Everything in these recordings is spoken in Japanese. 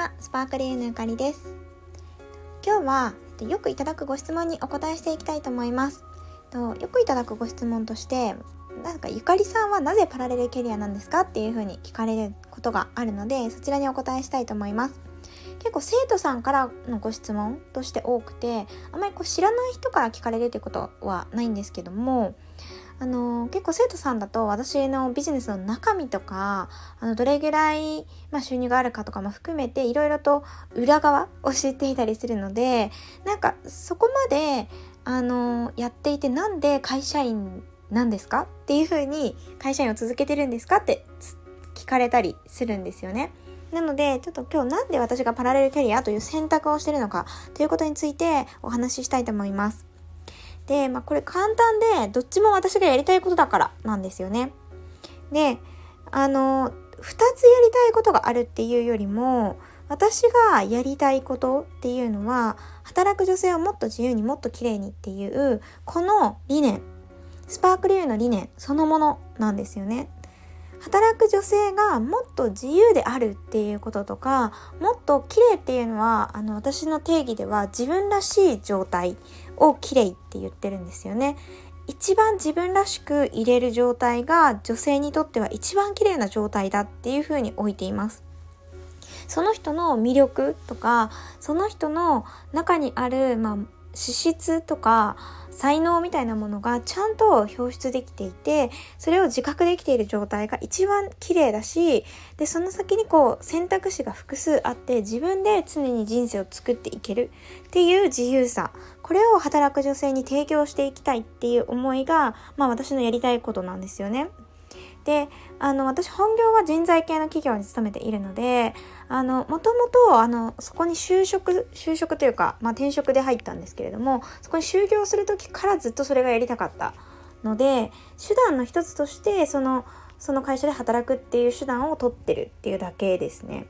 は、スパークリーのゆかりです。今日はよくいただくご質問にお答えしていきたいと思います。よくいただくご質問として、なんかゆかりさんはなぜパラレルキャリアなんですか？っていうふうに聞かれることがあるので、そちらにお答えしたいと思います。結構生徒さんからのご質問として多くて、あまりこう知らない人から聞かれるってことはないんですけども、あの結構生徒さんだと私のビジネスの中身とかあのどれぐらい、まあ、収入があるかとかも含めていろいろと裏側を知っていたりするのでなんかそこまであのやっていてなんで会社員なんですか？っていうふうに会社員を続けてるんですか？って聞かれたりするんですよね。なので、ちょっと今日なんで私がパラレルキャリアという選択をしてるのかということについてお話ししたいと思います。で、まあこれ簡単で、どっちも私がやりたいことだからなんですよね。で、あの、二つやりたいことがあるっていうよりも、私がやりたいことっていうのは、働く女性をもっと自由にもっと綺麗にっていう、この理念、スパークリューの理念そのものなんですよね。働く女性がもっと自由であるっていうこととかもっと綺麗っていうのはあの私の定義では自分らしい状態を綺麗って言ってるんですよね。一番自分らしく入れる状態が女性にとっては一番綺麗な状態だっていうふうに置いています。その人の魅力とかその人の中にある、まあ、資質とか才能みたいなものがちゃんと表出できていてそれを自覚できている状態が一番綺麗だしでその先にこう選択肢が複数あって自分で常に人生を作っていけるっていう自由さこれを働く女性に提供していきたいっていう思いが、まあ、私のやりたいことなんですよね。であの私本業は人材系の企業に勤めているのであのもともとあのそこに就職就職というか、まあ、転職で入ったんですけれどもそこに就業する時からずっとそれがやりたかったので手段の一つとしてそのその会社で働くっていう手段を取ってるっていうだけですね。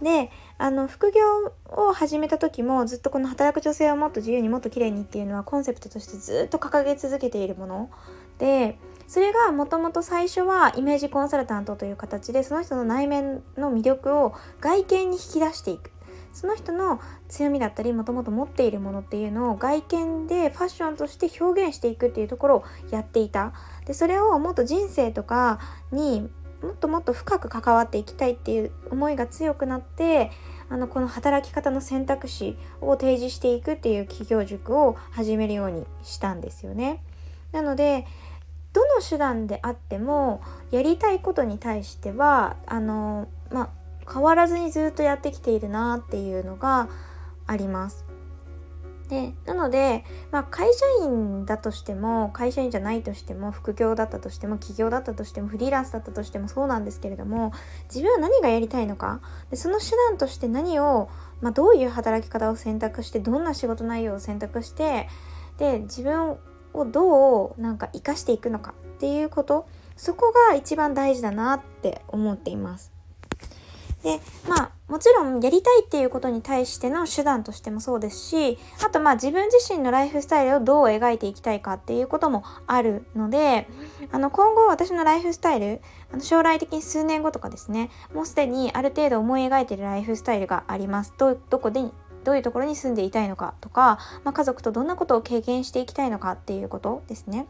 であの副業を始めた時もずっとこの働く女性をもっと自由にもっと綺麗にっていうのはコンセプトとしてずっと掲げ続けているものでそれがもともと最初はイメージコンサルタントという形でその人の内面の魅力を外見に引き出していくその人の強みだったりもともと持っているものっていうのを外見でファッションとして表現していくっていうところをやっていたでそれをもっと人生とかにもっともっと深く関わっていきたいっていう思いが強くなってあのこの働き方の選択肢を提示していくっていう企業塾を始めるようにしたんですよね。なのでどの手段であってもやりたいことに対してはあの、まあ、変わらずにずっとやってきているなっていうのがあります。でなので、まあ、会社員だとしても会社員じゃないとしても副業だったとしても起業だったとしてもフリーランスだったとしてもそうなんですけれども自分は何がやりたいのかでその手段として何を、まあ、どういう働き方を選択してどんな仕事内容を選択してで自分をどうなんか活かしていくのかっていうことそこが一番大事だなって思っています。で、まあ、もちろんやりたいっていうことに対しての手段としてもそうですし、あとまあ自分自身のライフスタイルをどう描いていきたいかっていうこともあるので、あの今後私のライフスタイル、あの将来的に数年後とかですね、もうすでにある程度思い描いてるライフスタイルがあります。ど、どこでどういうところに住んでいたいのかとか、まあ、家族とどんなことを経験していきたいのかっていうことですね。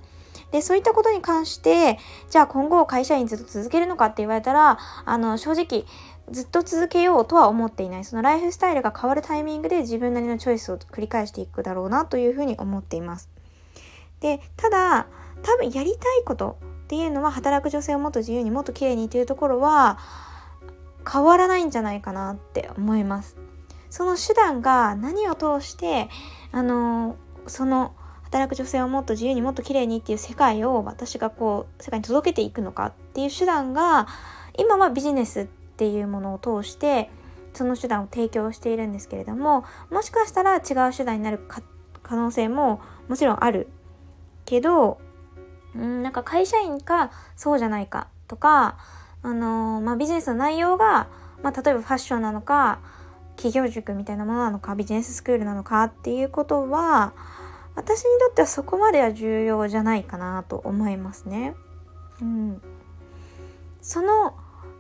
で、そういったことに関して、じゃあ今後会社員ずっと続けるのかって言われたら、あの、正直、ずっと続けようとは思っていない。そのライフスタイルが変わるタイミングで自分なりのチョイスを繰り返していくだろうなというふうに思っています。で、ただ、多分やりたいことっていうのは働く女性をもっと自由にもっと綺麗にっていうところは変わらないんじゃないかなって思います。その手段が何を通してあのその働く女性をもっと自由にもっと綺麗にっていう世界を私がこう世界に届けていくのかっていう手段が今はビジネスっていうものを通してその手段を提供しているんですけれどももしかしたら違う手段になる可能性ももちろんある。けどうんなんか会社員かそうじゃないかとかあのー、まあ、ビジネスの内容が、まあ、例えばファッションなのか企業塾みたいなものなのかビジネススクールなのかっていうことは私にとってはそこまでは重要じゃないかなと思いますね。うん、その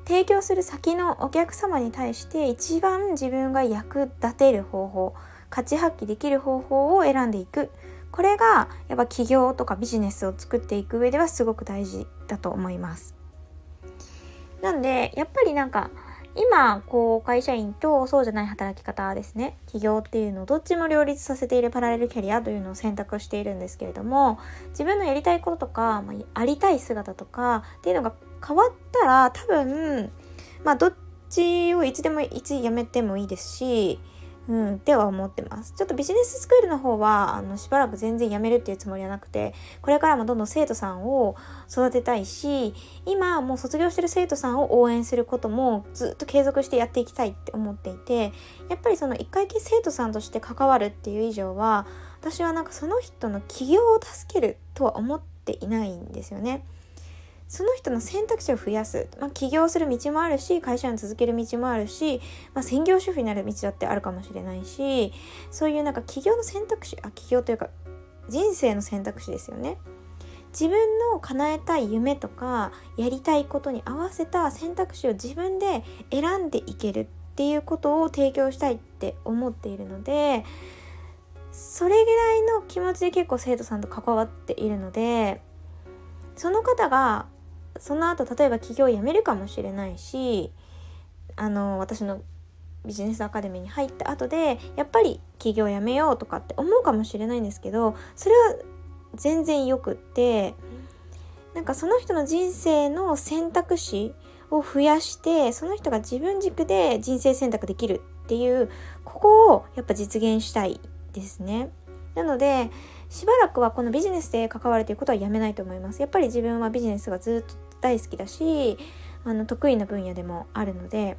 提供する先のお客様に対して一番自分が役立てる方法価値発揮できる方法を選んでいく。これがやっぱ企業とかビジネスを作っていく上ではすごく大事だと思います。なんでやっぱりなんか今こう会社員とそうじゃない働き方ですね。起業っていうのをどっちも両立させているパラレルキャリアというのを選択しているんですけれども自分のやりたいこととか、まあ、ありたい姿とかっていうのが変わったら多分まあどっちをいつでもいつ辞めてもいいですしうん、っては思ってます。ちょっとビジネススクールの方は、あの、しばらく全然やめるっていうつもりはなくて、これからもどんどん生徒さんを育てたいし、今もう卒業してる生徒さんを応援することもずっと継続してやっていきたいって思っていて、やっぱりその一回生徒さんとして関わるっていう以上は、私はなんかその人の起業を助けるとは思っていないんですよね。その人の選択肢を増やす、まあ、起業する道もあるし会社員続ける道もあるし、まあ、専業主婦になる道だってあるかもしれないしそういうなんか起業の選択肢あ起業というか人生の選択肢ですよね。自分の叶えたい夢とかやりたいことに合わせた選択肢を自分で選んでいけるっていうことを提供したいって思っているのでそれぐらいの気持ちで結構生徒さんと関わっているのでその方がその後例えば起業を辞めるかもしれないしあの私のビジネスアカデミーに入った後でやっぱり起業やめようとかって思うかもしれないんですけどそれは全然よくってなんかその人の人生の選択肢を増やしてその人が自分軸で人生選択できるっていうここをやっぱ実現したいですね。なのでしばらくはこのビジネスで関わるということはやめないと思います。やっぱり自分はビジネスがずっと大好きだしあの得意な分野でもあるので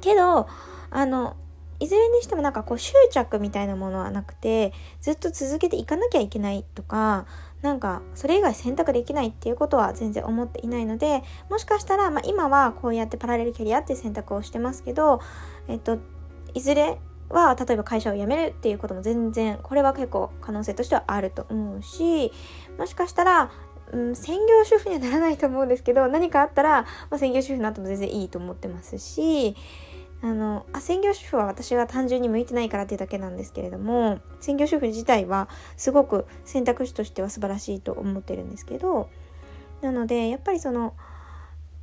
けどあのいずれにしてもなんかこう執着みたいなものはなくてずっと続けていかなきゃいけないとかなんかそれ以外選択できないっていうことは全然思っていないのでもしかしたら、まあ、今はこうやってパラレルキャリアっていう選択をしてますけど、えっと、いずれは例えば会社を辞めるっていうことも全然これは結構可能性としてはあると思うしもしかしたらうん、専業主婦にはならないと思うんですけど何かあったら、まあ、専業主婦になっても全然いいと思ってますしあのあ専業主婦は私は単純に向いてないからっていうだけなんですけれども専業主婦自体はすごく選択肢としては素晴らしいと思ってるんですけどなのでやっぱりその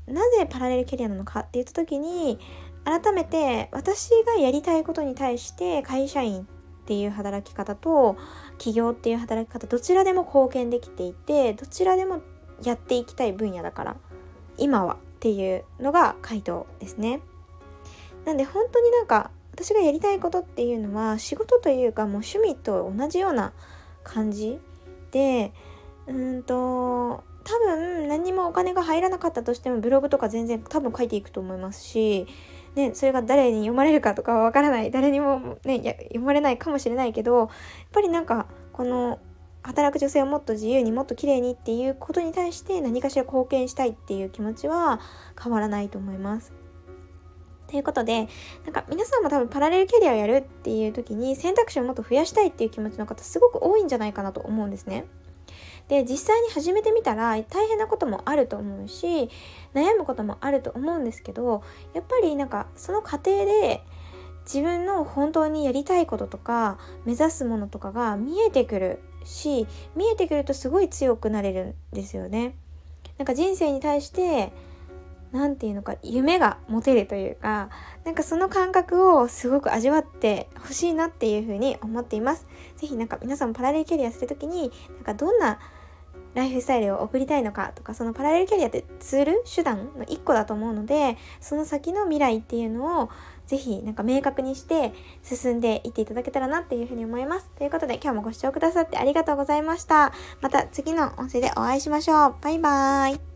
なぜパラレルキャリアなのかって言った時に改めて私がやりたいことに対して会社員っていう働き方と起業っていう働き方どちらでも貢献できていてどちらでもやっていきたい分野だから今はっていうのが回答ですね。なんで本当になんか私がやりたいことっていうのは仕事というかもう趣味と同じような感じでうんと多分何にもお金が入らなかったとしてもブログとか全然多分書いていくと思いますしね、それが誰に読まれるかとかはわからない誰にも、ね、読まれないかもしれないけどやっぱりなんかこの働く女性をもっと自由にもっと綺麗にっていうことに対して何かしら貢献したいっていう気持ちは変わらないと思います。ということで、なんか皆さんも多分パラレルキャリアをやるっていう時に選択肢をもっと増やしたいっていう気持ちの方すごく多いんじゃないかなと思うんですね。で実際に始めてみたら大変なこともあると思うし悩むこともあると思うんですけどやっぱりなんかその過程で自分の本当にやりたいこととか目指すものとかが見えてくるし見えてくるとすごい強くなれるんですよね。なんか人生に対して何て言うのか夢が持てるというかなんかその感覚をすごく味わってほしいなっていうふうに思っています是非なんか皆さんもパラレルキャリアする時になんかどんなライフスタイルを送りたいのかとかそのパラレルキャリアってツール手段の一個だと思うのでその先の未来っていうのをぜひなんか明確にして進んでいっていただけたらなっていうふうに思います。ということで今日もご視聴くださってありがとうございました。また次の音声でお会いしましょう。バイバーイ。